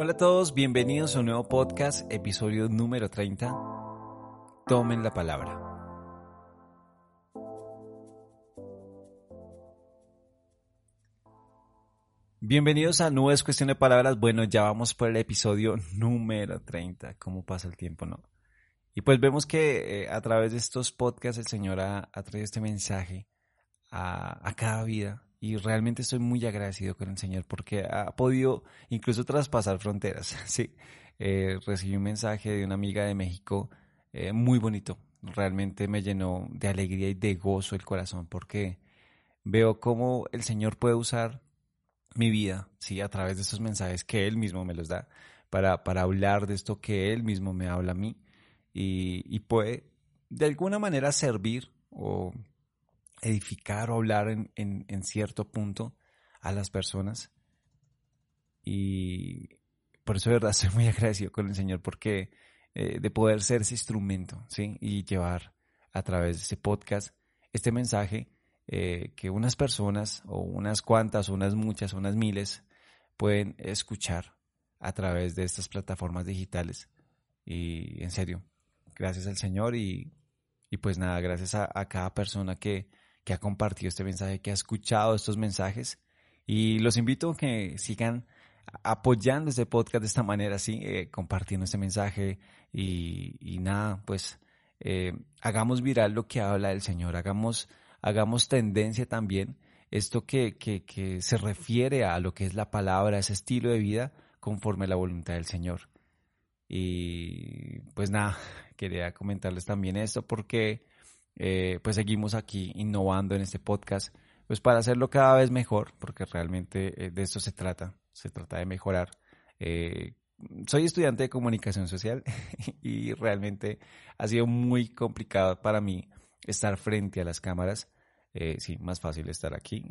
Hola a todos, bienvenidos a un nuevo podcast, episodio número 30. Tomen la palabra. Bienvenidos a Nubes Cuestión de Palabras. Bueno, ya vamos por el episodio número 30. ¿Cómo pasa el tiempo, no? Y pues vemos que eh, a través de estos podcasts el Señor ha, traído este mensaje a, cada vida. Y realmente estoy muy agradecido con el Señor porque ha podido incluso traspasar fronteras. Sí, eh, recibí un mensaje de una amiga de México eh, muy bonito. Realmente me llenó de alegría y de gozo el corazón porque veo cómo el Señor puede usar mi vida, sí, a través de estos mensajes que Él mismo me los da, para, para hablar de esto que Él mismo me habla a mí y, puede de alguna manera servir o edificar o hablar en, cierto punto a las personas. Y por eso de verdad estoy muy agradecido con el Señor porque eh, de poder ser ese instrumento, ¿sí? Y llevar a través de ese podcast este mensaje eh, que unas personas o unas cuantas, unas muchas, unas miles pueden escuchar a través de estas plataformas digitales. Y en serio, gracias al Señor y, pues nada, gracias a, cada persona que, que, ha compartido este mensaje, que ha escuchado estos mensajes. Y los invito a que sigan apoyando este podcast de esta manera, sí, eh, compartiendo este mensaje y, nada, pues eh, hagamos viral lo que habla el Señor, hagamos, hagamos tendencia también esto que, que, que se refiere a lo que es la palabra, ese estilo de vida conforme a la voluntad del Señor. Y pues nada, quería comentarles también esto porque eh, pues seguimos aquí innovando en este podcast, pues para hacerlo cada vez mejor, porque realmente eh, de esto se trata, se trata de mejorar. Eh, soy estudiante de comunicación social y realmente ha sido muy complicado para mí estar frente a las cámaras. sí, más fácil estar aquí.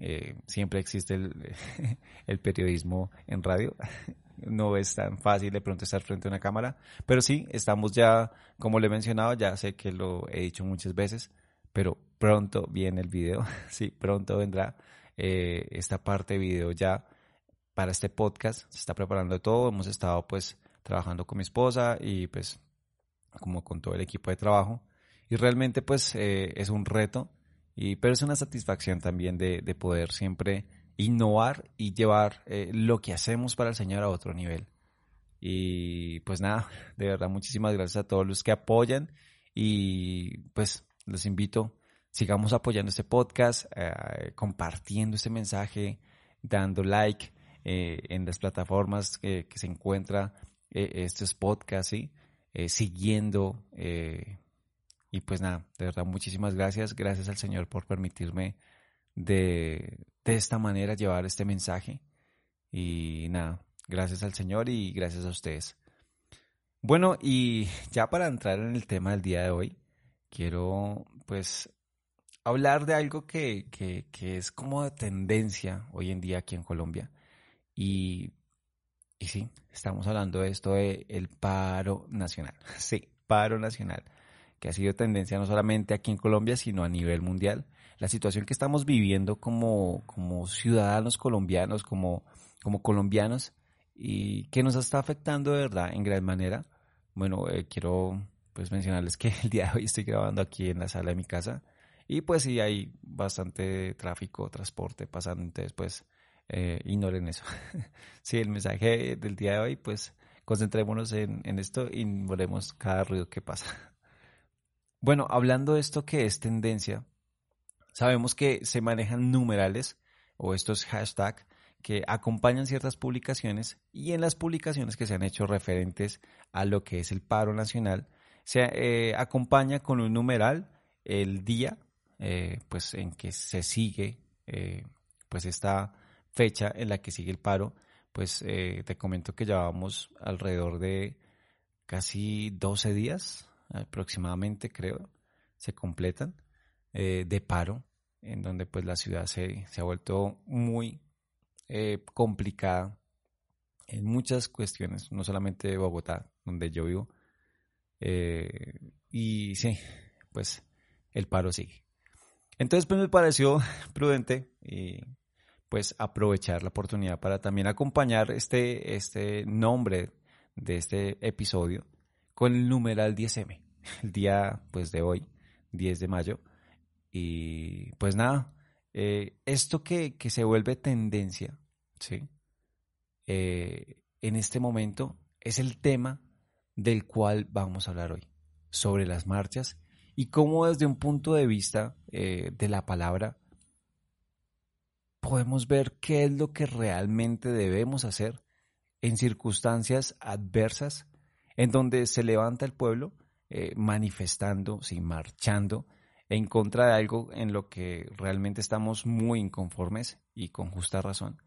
siempre existe el, periodismo en radio no es tan fácil de pronto estar frente a una cámara, pero sí, estamos ya, como le he mencionado, ya sé que lo he dicho muchas veces, pero pronto viene el video, sí, pronto vendrá eh, esta parte de video ya para este podcast, se está preparando todo, hemos estado pues trabajando con mi esposa y pues como con todo el equipo de trabajo. Y realmente pues eh, es un reto, y, pero es una satisfacción también de, de poder siempre innovar y llevar eh, lo que hacemos para el Señor a otro nivel. Y pues nada, de verdad muchísimas gracias a todos los que apoyan y pues los invito, sigamos apoyando este podcast, eh, compartiendo este mensaje, dando like eh, en las plataformas que, se encuentra estos podcasts, ¿sí? siguiendo. y pues nada, de verdad muchísimas gracias, gracias al Señor por permitirme de, de esta manera llevar este mensaje. Y nada, gracias al Señor y gracias a ustedes. Bueno, y ya para entrar en el tema del día de hoy, quiero pues hablar de algo que, que, que es como de tendencia hoy en día aquí en Colombia. Y, y sí, estamos hablando de esto de el paro nacional. Sí, paro nacional, que ha sido tendencia no solamente aquí en Colombia, sino a nivel mundial la situación que estamos viviendo como, como ciudadanos colombianos, como, como colombianos, y que nos está afectando de verdad en gran manera. Bueno, eh, quiero pues mencionarles que el día de hoy estoy grabando aquí en la sala de mi casa y pues sí hay bastante tráfico, transporte pasando, entonces pues eh, ignoren eso. sí, el mensaje del día de hoy pues concentrémonos en, en esto y ignoremos cada ruido que pasa. Bueno, hablando de esto que es tendencia, Sabemos que se manejan numerales o estos hashtags que acompañan ciertas publicaciones y en las publicaciones que se han hecho referentes a lo que es el paro nacional se eh, acompaña con un numeral el día eh, pues en que se sigue eh, pues esta fecha en la que sigue el paro pues te comento que llevamos alrededor de casi 12 días aproximadamente creo se completan de paro en donde pues la ciudad se, ha vuelto muy complicada en muchas cuestiones, no solamente Bogotá, donde yo vivo. Eh, y sí, pues el paro sigue. Entonces pues me pareció prudente y pues aprovechar la oportunidad para también acompañar este, este nombre de este episodio con el numeral 10M, el día pues de hoy, 10 de mayo. Y pues nada, eh, esto que, que, se vuelve tendencia, ¿sí? Eh, en este momento es el tema del cual vamos a hablar hoy, sobre las marchas y cómo desde un punto de vista eh, de la palabra podemos ver qué es lo que realmente debemos hacer en circunstancias adversas en donde se levanta el pueblo eh, manifestando, sí, marchando en contra de algo en lo que realmente estamos muy inconformes y con justa razón.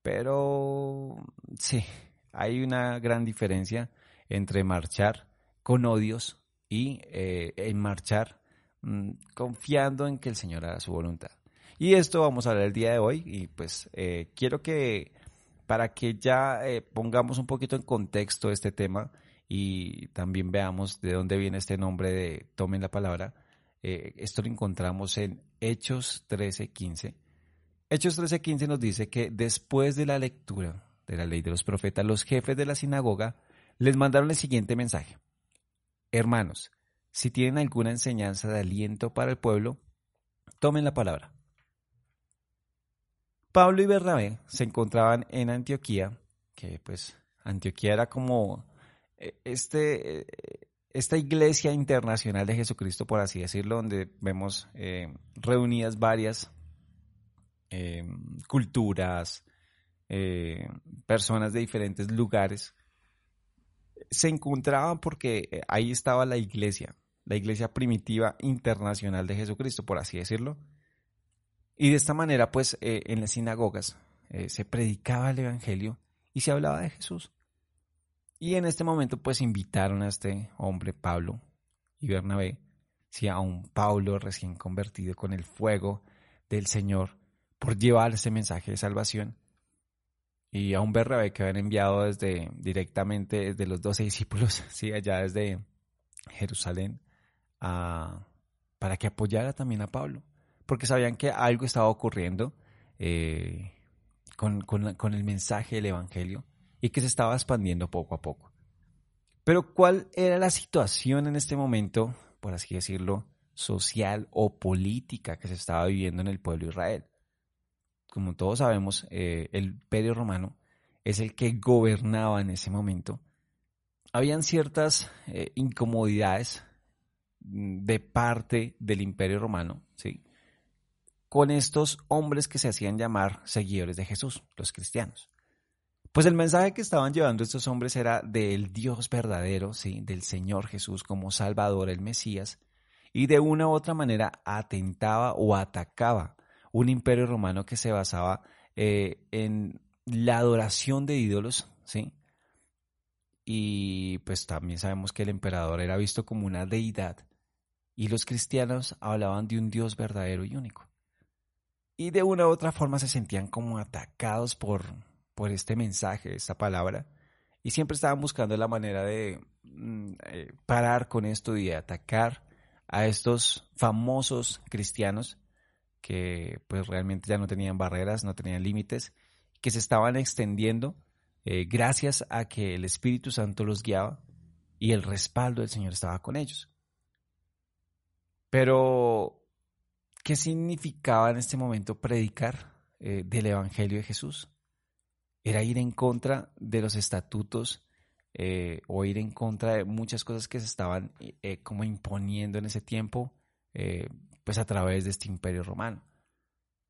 Pero sí, hay una gran diferencia entre marchar con odios y eh, en marchar mm, confiando en que el Señor haga su voluntad. Y esto vamos a hablar el día de hoy y pues eh, quiero que para que ya eh, pongamos un poquito en contexto este tema y también veamos de dónde viene este nombre de Tomen la Palabra, esto lo encontramos en Hechos 13:15. Hechos 13:15 nos dice que después de la lectura de la ley de los profetas, los jefes de la sinagoga les mandaron el siguiente mensaje. Hermanos, si tienen alguna enseñanza de aliento para el pueblo, tomen la palabra. Pablo y Bernabé se encontraban en Antioquía, que pues Antioquía era como eh, este, eh, esta iglesia internacional de Jesucristo, por así decirlo, donde vemos eh, reunidas varias culturas, personas de diferentes lugares se encontraban porque eh, ahí estaba la iglesia, la iglesia primitiva internacional de Jesucristo, por así decirlo. Y de esta manera, pues, eh, en las sinagogas eh, se predicaba el Evangelio y se hablaba de Jesús. Y en este momento, pues, invitaron a este hombre, Pablo y Bernabé, si a un Pablo recién convertido con el fuego del Señor, por llevar ese mensaje de salvación y a un Bernabé que habían enviado desde directamente desde los doce discípulos, sí, allá desde Jerusalén, para que apoyara también a Pablo, porque sabían que algo estaba ocurriendo eh, con, con el mensaje del Evangelio y que se estaba expandiendo poco a poco. Pero ¿cuál era la situación en este momento, por así decirlo, social o política que se estaba viviendo en el pueblo de Israel? Como todos sabemos, eh, el imperio romano es el que gobernaba en ese momento. Habían ciertas eh, incomodidades mm, de parte del imperio romano, ¿sí? Con estos hombres que se hacían llamar seguidores de Jesús, los cristianos. Pues el mensaje que estaban llevando estos hombres era del Dios verdadero, ¿sí? Del Señor Jesús como Salvador, el Mesías, y de una u otra manera atentaba o atacaba un imperio romano que se basaba eh, en la adoración de ídolos, ¿sí? Y pues también sabemos que el emperador era visto como una deidad y los cristianos hablaban de un Dios verdadero y único. Y de una u otra forma se sentían como atacados por, por este mensaje, esta palabra, y siempre estaban buscando la manera de mm, eh, parar con esto y de atacar a estos famosos cristianos que pues realmente ya no tenían barreras, no tenían límites, que se estaban extendiendo eh, gracias a que el Espíritu Santo los guiaba y el respaldo del Señor estaba con ellos. Pero, ¿qué significaba en este momento predicar eh, del Evangelio de Jesús? Era ir en contra de los estatutos eh, o ir en contra de muchas cosas que se estaban como imponiendo en ese tiempo pues a través de este imperio romano.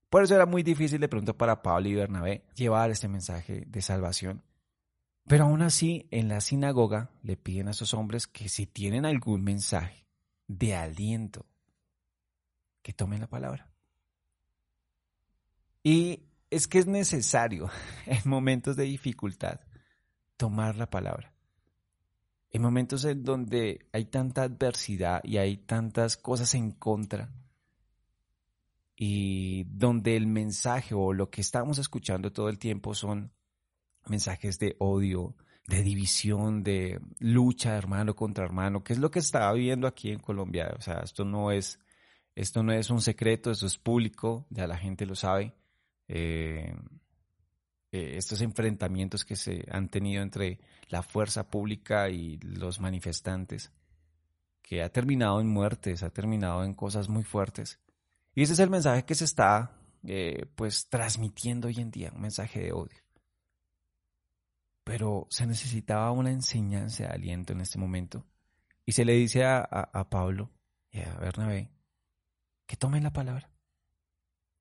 Por eso era muy difícil de pronto para Pablo y Bernabé llevar este mensaje de salvación. Pero aún así, en la sinagoga le piden a esos hombres que si tienen algún mensaje de aliento, que tomen la palabra. Y es que es necesario en momentos de dificultad tomar la palabra. En momentos en donde hay tanta adversidad y hay tantas cosas en contra, y donde el mensaje o lo que estamos escuchando todo el tiempo son mensajes de odio, de división, de lucha hermano contra hermano, que es lo que estaba viviendo aquí en Colombia. O sea, esto no es, esto no es un secreto, esto es público, ya la gente lo sabe. eh, eh, estos enfrentamientos que se han tenido entre la fuerza pública y los manifestantes, que ha terminado en muertes, ha terminado en cosas muy fuertes. Y ese es el mensaje que se está eh, pues transmitiendo hoy en día, un mensaje de odio. Pero se necesitaba una enseñanza de aliento en este momento. Y se le dice a, Pablo y a Bernabé que tomen la palabra.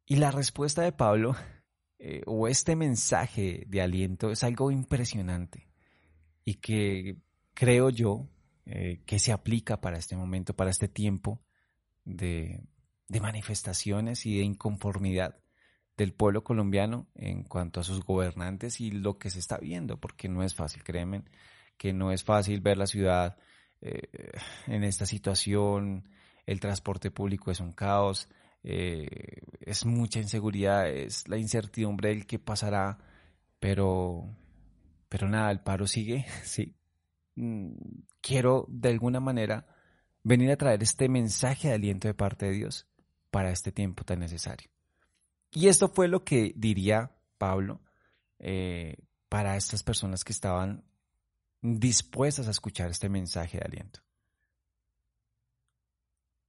Y la respuesta de Pablo eh, o este mensaje de aliento es algo impresionante y que creo yo eh, que se aplica para este momento, para este tiempo de, manifestaciones y de inconformidad del pueblo colombiano en cuanto a sus gobernantes y lo que se está viendo, porque no es fácil, créeme, que no es fácil ver la ciudad eh, en esta situación, el transporte público es un caos, eh, es mucha inseguridad, es la incertidumbre del que pasará, pero, pero nada, el paro sigue, sí. Mm, quiero de alguna manera venir a traer este mensaje de aliento de parte de Dios para este tiempo tan necesario. Y esto fue lo que diría Pablo eh, para estas personas que estaban dispuestas a escuchar este mensaje de aliento.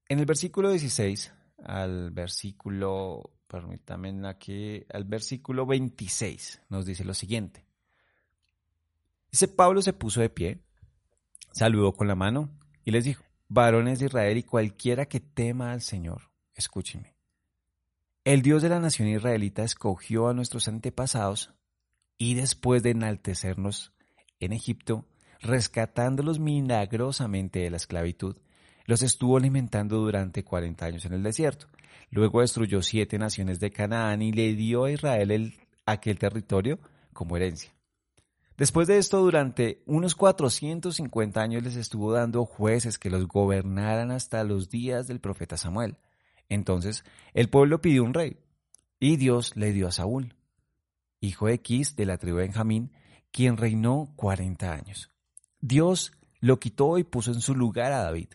En el versículo 16 al versículo, permítanme aquí, al versículo 26 nos dice lo siguiente. Dice, Pablo se puso de pie, saludó con la mano y les dijo, varones de Israel y cualquiera que tema al Señor, escúchenme. El Dios de la nación israelita escogió a nuestros antepasados y después de enaltecernos en Egipto, rescatándolos milagrosamente de la esclavitud, los estuvo alimentando durante 40 años en el desierto. Luego destruyó siete naciones de Canaán y le dio a Israel aquel territorio como herencia. Después de esto, durante unos 450 años les estuvo dando jueces que los gobernaran hasta los días del profeta Samuel. Entonces el pueblo pidió un rey, y Dios le dio a Saúl, hijo de Quis de la tribu de Benjamín, quien reinó 40 años. Dios lo quitó y puso en su lugar a David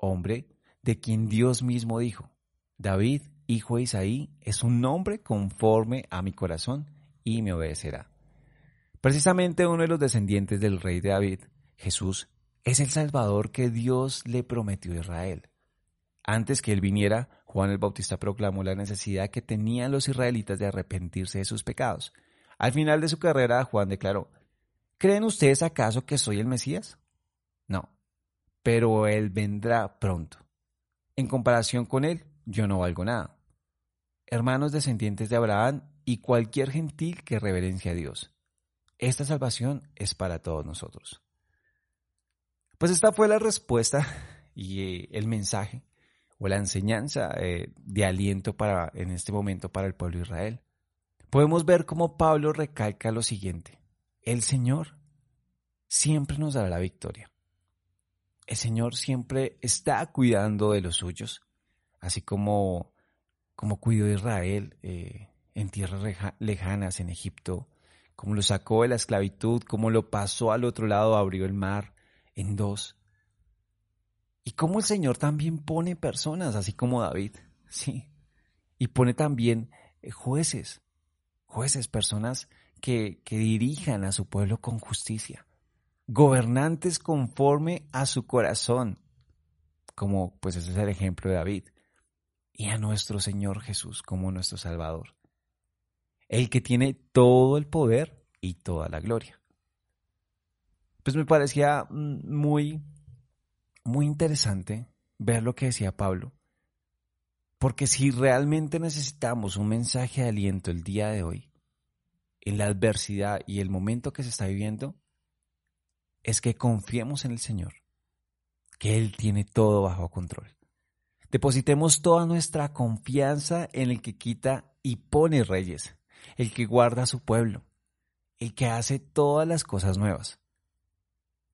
hombre de quien Dios mismo dijo, David, hijo de Isaí, es un nombre conforme a mi corazón y me obedecerá. Precisamente uno de los descendientes del rey de David, Jesús, es el Salvador que Dios le prometió a Israel. Antes que él viniera, Juan el Bautista proclamó la necesidad que tenían los israelitas de arrepentirse de sus pecados. Al final de su carrera, Juan declaró, ¿Creen ustedes acaso que soy el Mesías? No, pero Él vendrá pronto. En comparación con Él, yo no valgo nada. Hermanos descendientes de Abraham y cualquier gentil que reverencia a Dios. Esta salvación es para todos nosotros. Pues esta fue la respuesta y eh, el mensaje o la enseñanza eh, de aliento para en este momento para el pueblo de Israel. Podemos ver cómo Pablo recalca lo siguiente: el Señor siempre nos dará la victoria el Señor siempre está cuidando de los suyos, así como, como cuidó Israel eh, en tierras lejanas, en Egipto, como lo sacó de la esclavitud, como lo pasó al otro lado, abrió el mar en dos. Y como el Señor también pone personas, así como David, sí. Y pone también eh, jueces, jueces, personas que, que dirijan a su pueblo con justicia gobernantes conforme a su corazón, como pues ese es el ejemplo de David, y a nuestro Señor Jesús como nuestro Salvador, el que tiene todo el poder y toda la gloria. Pues me parecía mm, muy, muy interesante ver lo que decía Pablo, porque si realmente necesitamos un mensaje de aliento el día de hoy, en la adversidad y el momento que se está viviendo, es que confiemos en el Señor, que Él tiene todo bajo control. Depositemos toda nuestra confianza en el que quita y pone reyes, el que guarda a su pueblo, el que hace todas las cosas nuevas.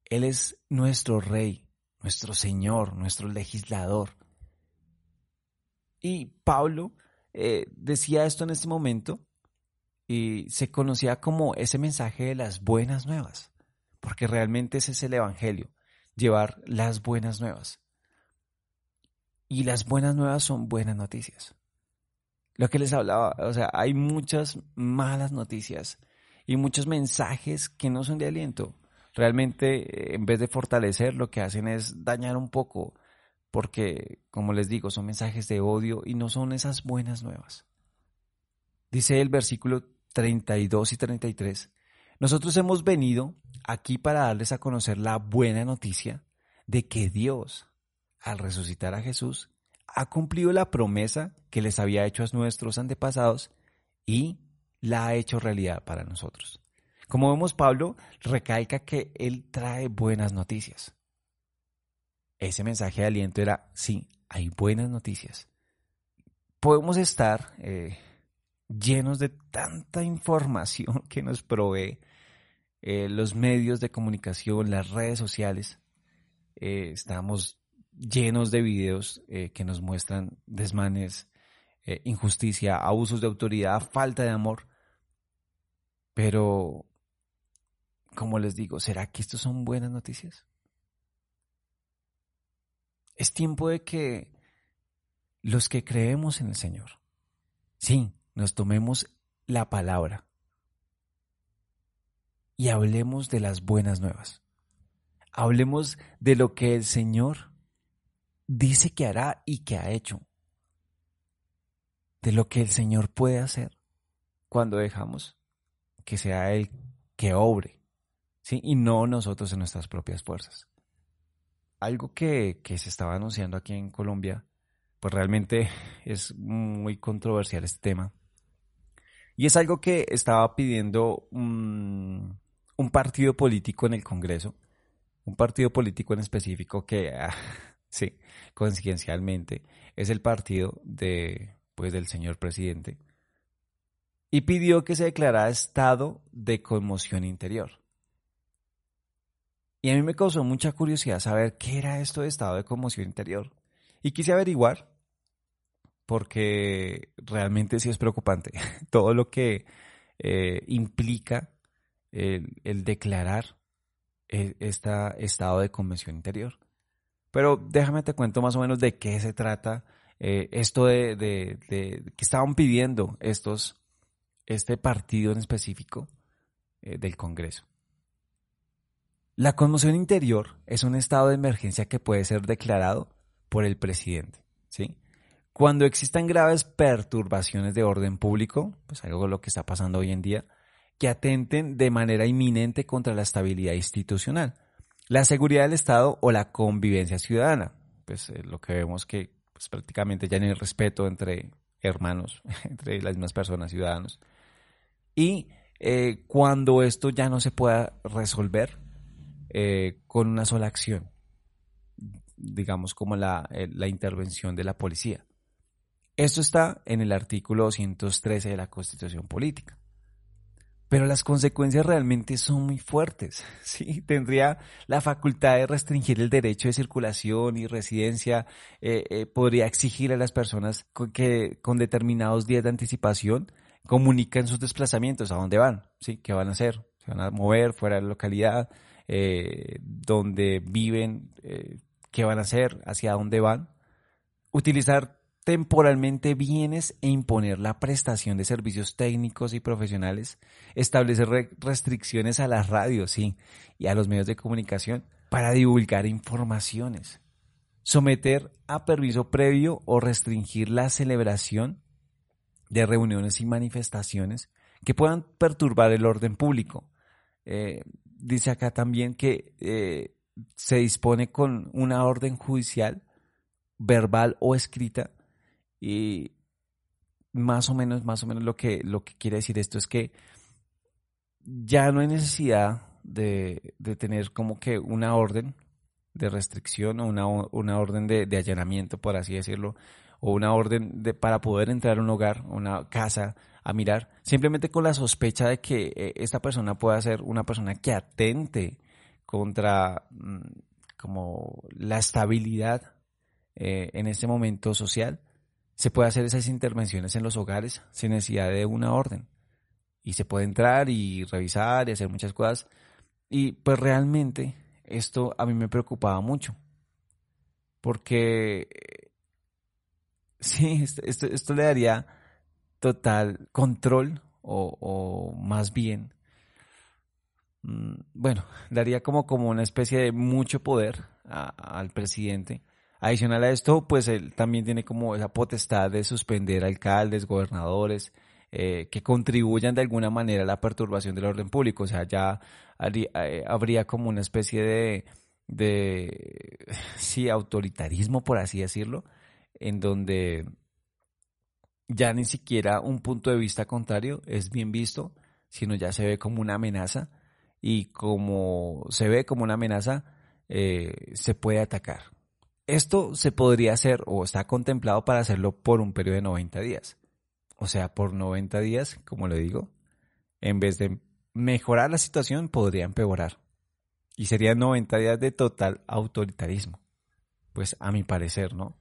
Él es nuestro rey, nuestro Señor, nuestro legislador. Y Pablo eh, decía esto en este momento y se conocía como ese mensaje de las buenas nuevas porque realmente ese es el Evangelio, llevar las buenas nuevas. Y las buenas nuevas son buenas noticias. Lo que les hablaba, o sea, hay muchas malas noticias y muchos mensajes que no son de aliento. Realmente, en vez de fortalecer, lo que hacen es dañar un poco, porque, como les digo, son mensajes de odio y no son esas buenas nuevas. Dice el versículo 32 y 33, nosotros hemos venido aquí para darles a conocer la buena noticia de que Dios, al resucitar a Jesús, ha cumplido la promesa que les había hecho a nuestros antepasados y la ha hecho realidad para nosotros. Como vemos, Pablo recalca que Él trae buenas noticias. Ese mensaje de aliento era, sí, hay buenas noticias. Podemos estar eh, llenos de tanta información que nos provee eh, los medios de comunicación, las redes sociales. Eh, estamos llenos de videos que nos muestran desmanes, injusticia, abusos de autoridad, falta de amor. Pero, como les digo, ¿será que estos son buenas noticias? Es tiempo de que los que creemos en el Señor, sí, nos tomemos la palabra y hablemos de las buenas nuevas. Hablemos de lo que el Señor dice que hará y que ha hecho. De lo que el Señor puede hacer cuando dejamos que sea Él que obre, ¿sí? Y no nosotros en nuestras propias fuerzas. Algo que, que se estaba anunciando aquí en Colombia, pues realmente es muy controversial este tema. Y es algo que estaba pidiendo un, partido político en el Congreso, un partido político en específico que ah, Sí, coincidencialmente, es el partido de, pues, del señor presidente. Y pidió que se declarara estado de conmoción interior. Y a mí me causó mucha curiosidad saber qué era esto de estado de conmoción interior. Y quise averiguar, porque realmente sí es preocupante todo lo que eh, implica el, declarar este estado de conmoción interior. Pero déjame te cuento más o menos de qué se trata eh, esto de, de, que estaban pidiendo estos, este partido en específico eh, del Congreso. La conmoción interior es un estado de emergencia que puede ser declarado por el presidente, ¿sí? Cuando existan graves perturbaciones de orden público, pues algo de lo que está pasando hoy en día, que atenten de manera inminente contra la estabilidad institucional la seguridad del Estado o la convivencia ciudadana. Pues eh, lo que vemos que pues, prácticamente ya no hay respeto entre hermanos, entre las mismas personas, ciudadanos. Y eh, cuando esto ya no se pueda resolver eh, con una sola acción, digamos como la, la intervención de la policía. Esto está en el artículo 213 de la Constitución Política. Pero las consecuencias realmente son muy fuertes. ¿sí? Tendría la facultad de restringir el derecho de circulación y residencia, eh, eh, podría exigir a las personas que con determinados días de anticipación comuniquen sus desplazamientos, a dónde van, ¿sí? qué van a hacer, se van a mover fuera de la localidad, eh, donde viven, qué van a hacer, hacia dónde van. Utilizar temporalmente bienes e imponer la prestación de servicios técnicos y profesionales, establecer restricciones a las radios sí, y a los medios de comunicación para divulgar informaciones, someter a permiso previo o restringir la celebración de reuniones y manifestaciones que puedan perturbar el orden público. Eh, dice acá también que eh, se dispone con una orden judicial, verbal o escrita, y más o menos, más o menos lo que, lo que quiere decir esto es que ya no hay necesidad de, tener como que una orden de restricción o una, una orden de, allanamiento, por así decirlo, o una orden de, para poder entrar a un hogar, una casa, a mirar, simplemente con la sospecha de que eh, esta persona pueda ser una persona que atente contra mm, como la estabilidad eh, en este momento social, se puede hacer esas intervenciones en los hogares sin necesidad de una orden. Y se puede entrar y revisar y hacer muchas cosas. Y pues realmente esto a mí me preocupaba mucho. Porque sí, esto, le daría total control o, más bien, mm, bueno, daría como, como una especie de mucho poder al presidente. Adicional a esto, pues él también tiene como esa potestad de suspender alcaldes, gobernadores, eh, que contribuyan de alguna manera a la perturbación del orden público. O sea, ya eh, habría como una especie de, de, sí, autoritarismo, por así decirlo, en donde ya ni siquiera un punto de vista contrario es bien visto, sino ya se ve como una amenaza y como se ve como una amenaza, eh, se puede atacar. Esto se podría hacer o está contemplado para hacerlo por un periodo de 90 días. O sea, por 90 días, como le digo, en vez de mejorar la situación, podría empeorar. Y serían 90 días de total autoritarismo. Pues a mi parecer, ¿no?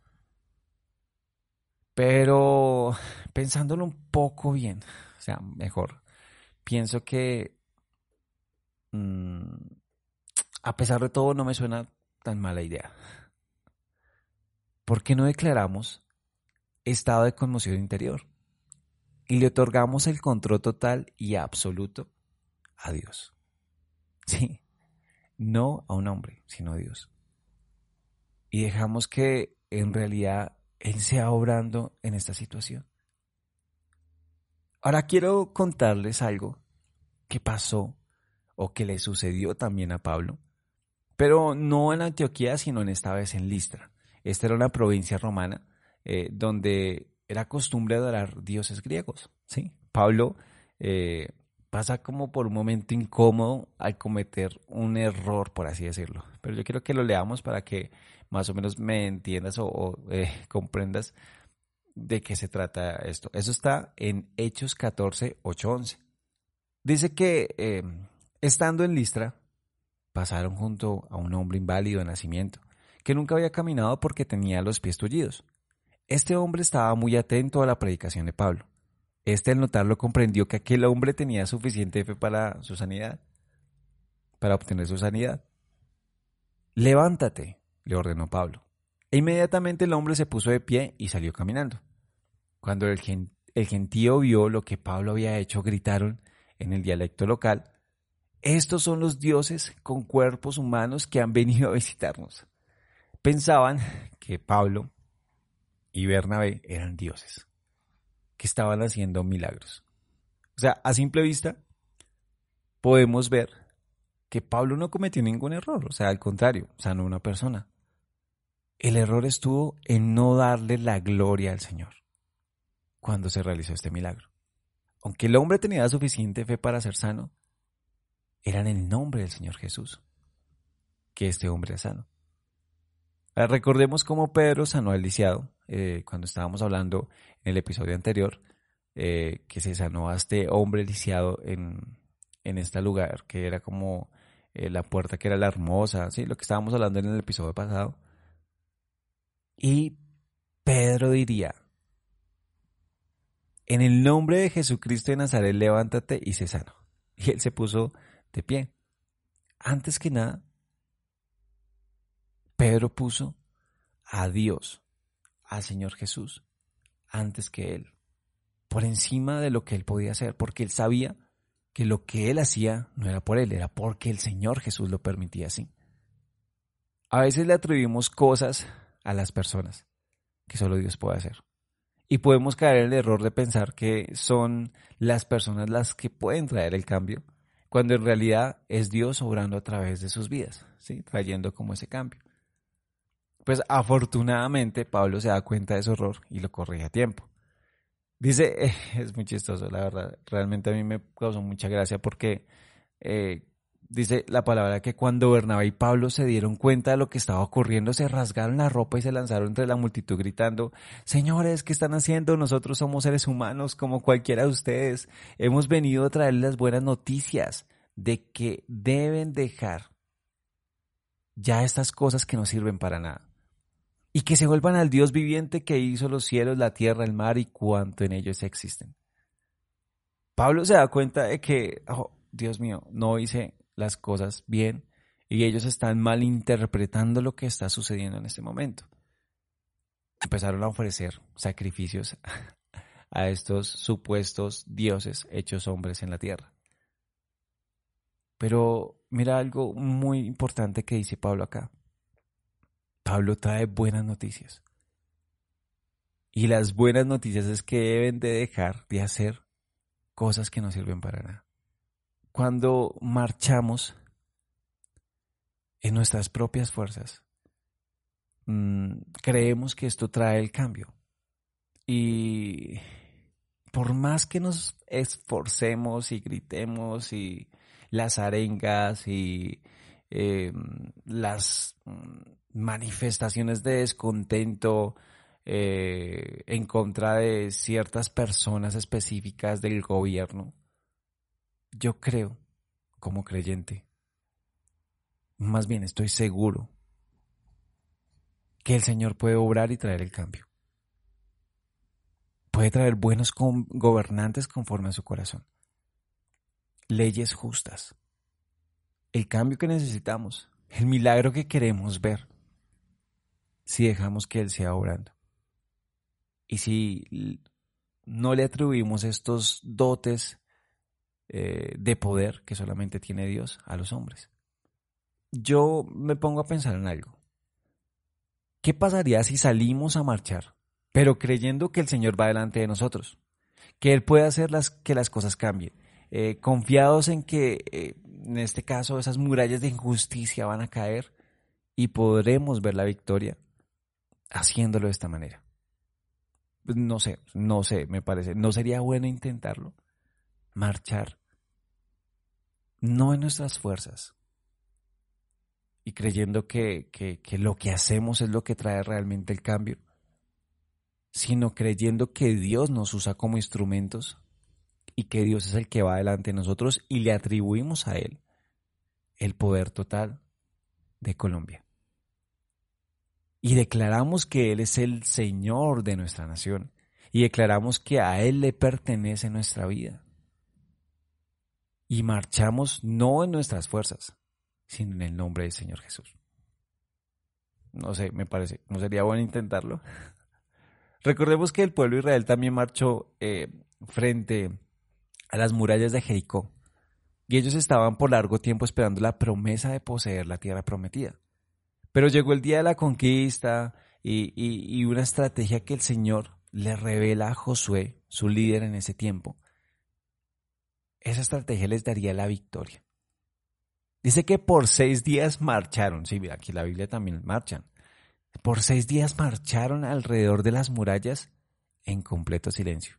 Pero pensándolo un poco bien, o sea, mejor, pienso que mm, a pesar de todo no me suena tan mala idea. ¿Por qué no declaramos estado de conmoción interior y le otorgamos el control total y absoluto a Dios? Sí, no a un hombre, sino a Dios. Y dejamos que en realidad él sea obrando en esta situación. Ahora quiero contarles algo que pasó o que le sucedió también a Pablo, pero no en Antioquía, sino en esta vez en Listra. Esta era una provincia romana eh, donde era costumbre adorar dioses griegos. ¿sí? Pablo eh, pasa como por un momento incómodo al cometer un error, por así decirlo. Pero yo quiero que lo leamos para que más o menos me entiendas o, eh, comprendas de qué se trata esto. Eso está en Hechos 14, 8, 11. Dice que em, estando en Listra, pasaron junto a un hombre inválido de nacimiento, que nunca había caminado porque tenía los pies tullidos. Este hombre estaba muy atento a la predicación de Pablo. Este al notarlo comprendió que aquel hombre tenía suficiente fe para su sanidad, para obtener su sanidad. Levántate, le ordenó Pablo. E inmediatamente el hombre se puso de pie y salió caminando. Cuando el, gentío vio lo que Pablo había hecho, gritaron en el dialecto local, estos son los dioses con cuerpos humanos que han venido a visitarnos. Pensaban que Pablo y Bernabé eran dioses, que estaban haciendo milagros. O sea, a simple vista, podemos ver que Pablo no cometió ningún error, o sea, al contrario, sanó una persona. El error estuvo en no darle la gloria al Señor cuando se realizó este milagro. Aunque el hombre tenía suficiente fe para ser sano, era en el nombre del Señor Jesús que este hombre es sano. recordemos cómo Pedro sanó al lisiado eh, cuando estábamos hablando en el episodio anterior, eh, que se sanó a este hombre lisiado en, en este lugar, que era como eh, la puerta que era la hermosa, ¿sí? lo que estábamos hablando en el episodio pasado. Y Pedro diría, en el nombre de Jesucristo de Nazaret, levántate y se sano. Y él se puso de pie. Antes que nada, Pedro puso a Dios, al Señor Jesús, antes que él, por encima de lo que él podía hacer, porque él sabía que lo que él hacía no era por él, era porque el Señor Jesús lo permitía así. A veces le atribuimos cosas a las personas que solo Dios puede hacer. Y podemos caer en el error de pensar que son las personas las que pueden traer el cambio, cuando en realidad es Dios obrando a través de sus vidas, ¿sí? trayendo como ese cambio. Pues afortunadamente Pablo se da cuenta de su error y lo corrige a tiempo. Dice, es muy chistoso, la verdad, realmente a mí me causó mucha gracia porque eh, Dice la palabra que cuando Bernabé y Pablo se dieron cuenta de lo que estaba ocurriendo, se rasgaron la ropa y se lanzaron entre la multitud gritando, Señores, ¿qué están haciendo? Nosotros somos seres humanos como cualquiera de ustedes. Hemos venido a traerles las buenas noticias de que deben dejar ya estas cosas que no sirven para nada. Y que se vuelvan al Dios viviente que hizo los cielos, la tierra, el mar y cuanto en ellos existen. Pablo se da cuenta de que, oh, Dios mío, no hice las cosas bien y ellos están malinterpretando lo que está sucediendo en este momento. Empezaron a ofrecer sacrificios a estos supuestos dioses hechos hombres en la tierra. Pero mira algo muy importante que dice Pablo acá. Pablo trae buenas noticias. Y las buenas noticias es que deben de dejar de hacer cosas que no sirven para nada. Cuando marchamos en nuestras propias fuerzas, mm, creemos que esto trae el cambio. Y por más que nos esforcemos y gritemos y las arengas y eh, las mm, manifestaciones de descontento eh, en contra de ciertas personas específicas del gobierno, yo creo, como creyente, más bien estoy seguro que el Señor puede obrar y traer el cambio. Puede traer buenos gobernantes conforme a su corazón leyes justas, el cambio que necesitamos, el milagro que queremos ver, si dejamos que Él sea obrando. Y si no le atribuimos estos dotes eh, de poder que solamente tiene Dios a los hombres. Yo me pongo a pensar en algo. ¿Qué pasaría si salimos a marchar, pero creyendo que el Señor va delante de nosotros? Que Él puede hacer las, que las cosas cambien eh, confiados en que eh, en este caso esas murallas de injusticia van a caer y podremos ver la victoria haciéndolo de esta manera. Pues no sé, no sé, me parece, no sería bueno intentarlo, marchar, no en nuestras fuerzas y creyendo que, que lo que hacemos es lo que trae realmente el cambio, sino creyendo que Dios nos usa como instrumentos y que Dios es el que va delante de nosotros y le atribuimos a Él el poder total de Colombia. Y declaramos que Él es el Señor de nuestra nación y declaramos que a Él le pertenece nuestra vida. Y marchamos no en nuestras fuerzas, sino en el nombre del Señor Jesús. No sé, me parece, ¿no sería bueno intentarlo? Recordemos que el pueblo de Israel también marchó eh, frente a las murallas de Jericó, y ellos estaban por largo tiempo esperando la promesa de poseer la tierra prometida. Pero llegó el día de la conquista y, una estrategia que el Señor le revela a Josué, su líder en ese tiempo. Esa estrategia les daría la victoria. Dice que por seis días marcharon. Sí, aquí la Biblia también marchan. Por seis días marcharon alrededor de las murallas en completo silencio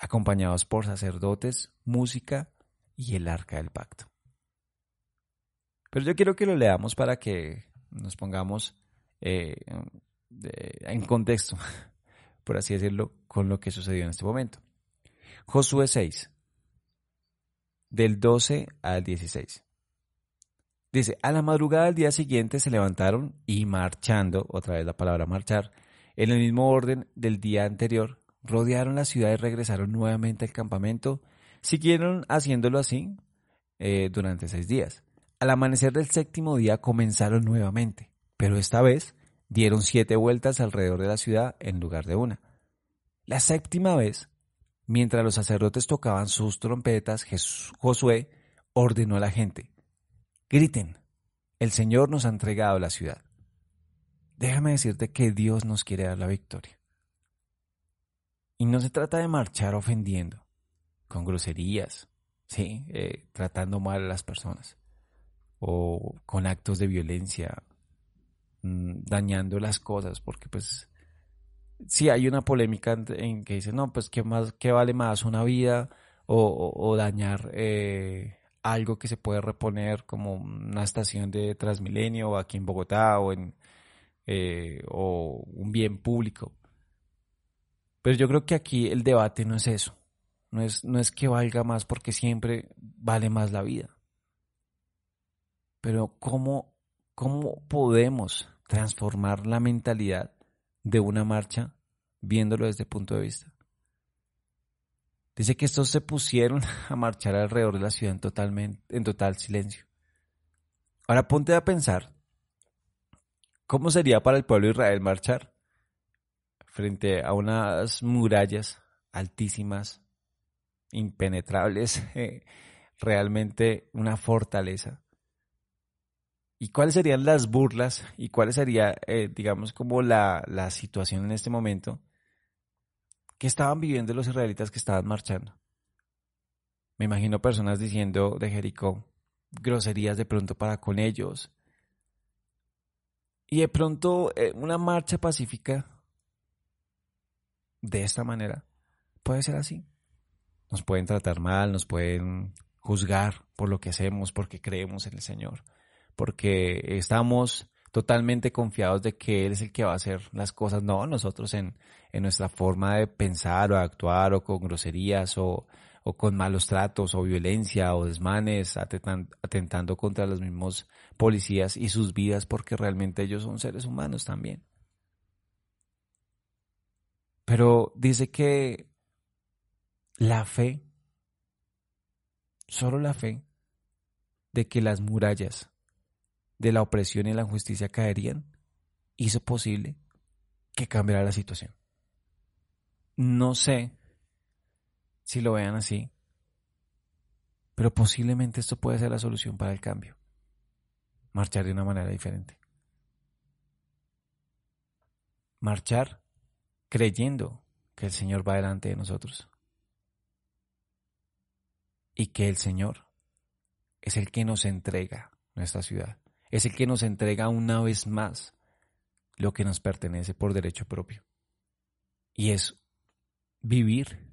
acompañados por sacerdotes, música y el arca del pacto. Pero yo quiero que lo leamos para que nos pongamos eh, en contexto, por así decirlo, con lo que sucedió en este momento. Josué 6, del 12 al 16. Dice, a la madrugada del día siguiente se levantaron y marchando, otra vez la palabra marchar, en el mismo orden del día anterior, rodearon la ciudad y regresaron nuevamente al campamento. Siguieron haciéndolo así eh, durante seis días. Al amanecer del séptimo día comenzaron nuevamente, pero esta vez dieron siete vueltas alrededor de la ciudad en lugar de una. La séptima vez, mientras los sacerdotes tocaban sus trompetas, Josué ordenó a la gente, griten, el Señor nos ha entregado la ciudad. Déjame decirte que Dios nos quiere dar la victoria. Y no se trata de marchar ofendiendo, con groserías, ¿sí? Eh, tratando mal a las personas, o con actos de violencia, mm, dañando las cosas, porque pues sí hay una polémica en que dice, no, pues qué, más, qué vale más una vida o, dañar eh, algo que se puede reponer como una estación de Transmilenio aquí en Bogotá eh, o un bien público. Pero yo creo que aquí el debate no es eso. No es, no es que valga más porque siempre vale más la vida. Pero ¿cómo, cómo podemos transformar la mentalidad de una marcha viéndolo desde el punto de vista? Dice que estos se pusieron a marchar alrededor de la ciudad en, totalmente, en total silencio. Ahora ponte a pensar, ¿cómo sería para el pueblo de Israel marchar? frente a unas murallas altísimas, impenetrables, realmente una fortaleza. ¿Y cuáles serían las burlas y cuál sería, eh, digamos, como la, la situación en este momento que estaban viviendo los israelitas que estaban marchando? Me imagino personas diciendo de Jericó groserías de pronto para con ellos. Y de pronto eh, una marcha pacífica de esta manera puede ser así. Nos pueden tratar mal, nos pueden juzgar por lo que hacemos, porque creemos en el Señor, porque estamos totalmente confiados de que Él es el que va a hacer las cosas, no nosotros en, en nuestra forma de pensar o actuar o con groserías o, o con malos tratos o violencia o desmanes, atentando contra los mismos policías y sus vidas porque realmente ellos son seres humanos también. Pero dice que la fe, solo la fe, de que las murallas de la opresión y la injusticia caerían, hizo posible que cambiara la situación. No sé si lo vean así, pero posiblemente esto puede ser la solución para el cambio. Marchar de una manera diferente. Marchar creyendo que el Señor va delante de nosotros y que el Señor es el que nos entrega nuestra ciudad, es el que nos entrega una vez más lo que nos pertenece por derecho propio. Y es vivir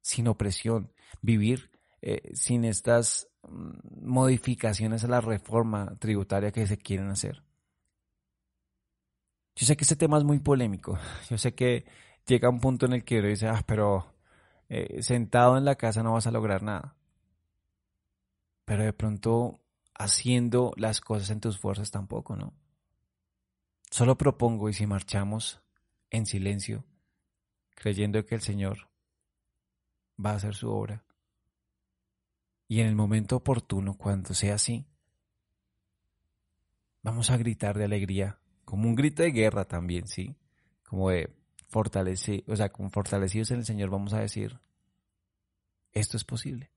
sin opresión, vivir eh, sin estas mm, modificaciones a la reforma tributaria que se quieren hacer. Yo sé que este tema es muy polémico. Yo sé que llega un punto en el que uno dice, ah, pero eh, sentado en la casa no vas a lograr nada. Pero de pronto haciendo las cosas en tus fuerzas tampoco, ¿no? Solo propongo y si marchamos en silencio, creyendo que el Señor va a hacer su obra, y en el momento oportuno, cuando sea así, vamos a gritar de alegría como un grito de guerra también, ¿sí? Como de fortalecer, o sea, fortalecidos en el Señor vamos a decir, esto es posible.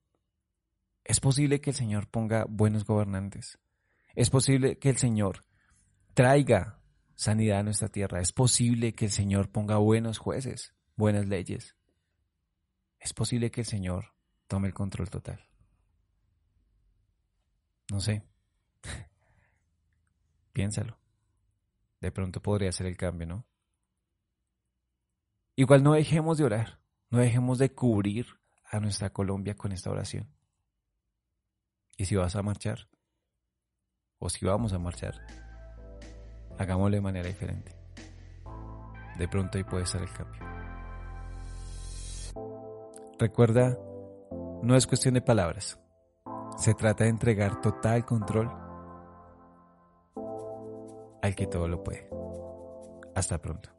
Es posible que el Señor ponga buenos gobernantes. Es posible que el Señor traiga sanidad a nuestra tierra. Es posible que el Señor ponga buenos jueces, buenas leyes. Es posible que el Señor tome el control total. No sé. Piénsalo de pronto podría ser el cambio, ¿no? Igual no dejemos de orar, no dejemos de cubrir a nuestra Colombia con esta oración. Y si vas a marchar, o si vamos a marchar, hagámoslo de manera diferente. De pronto ahí puede ser el cambio. Recuerda, no es cuestión de palabras. Se trata de entregar total control al que todo lo puede. Hasta pronto.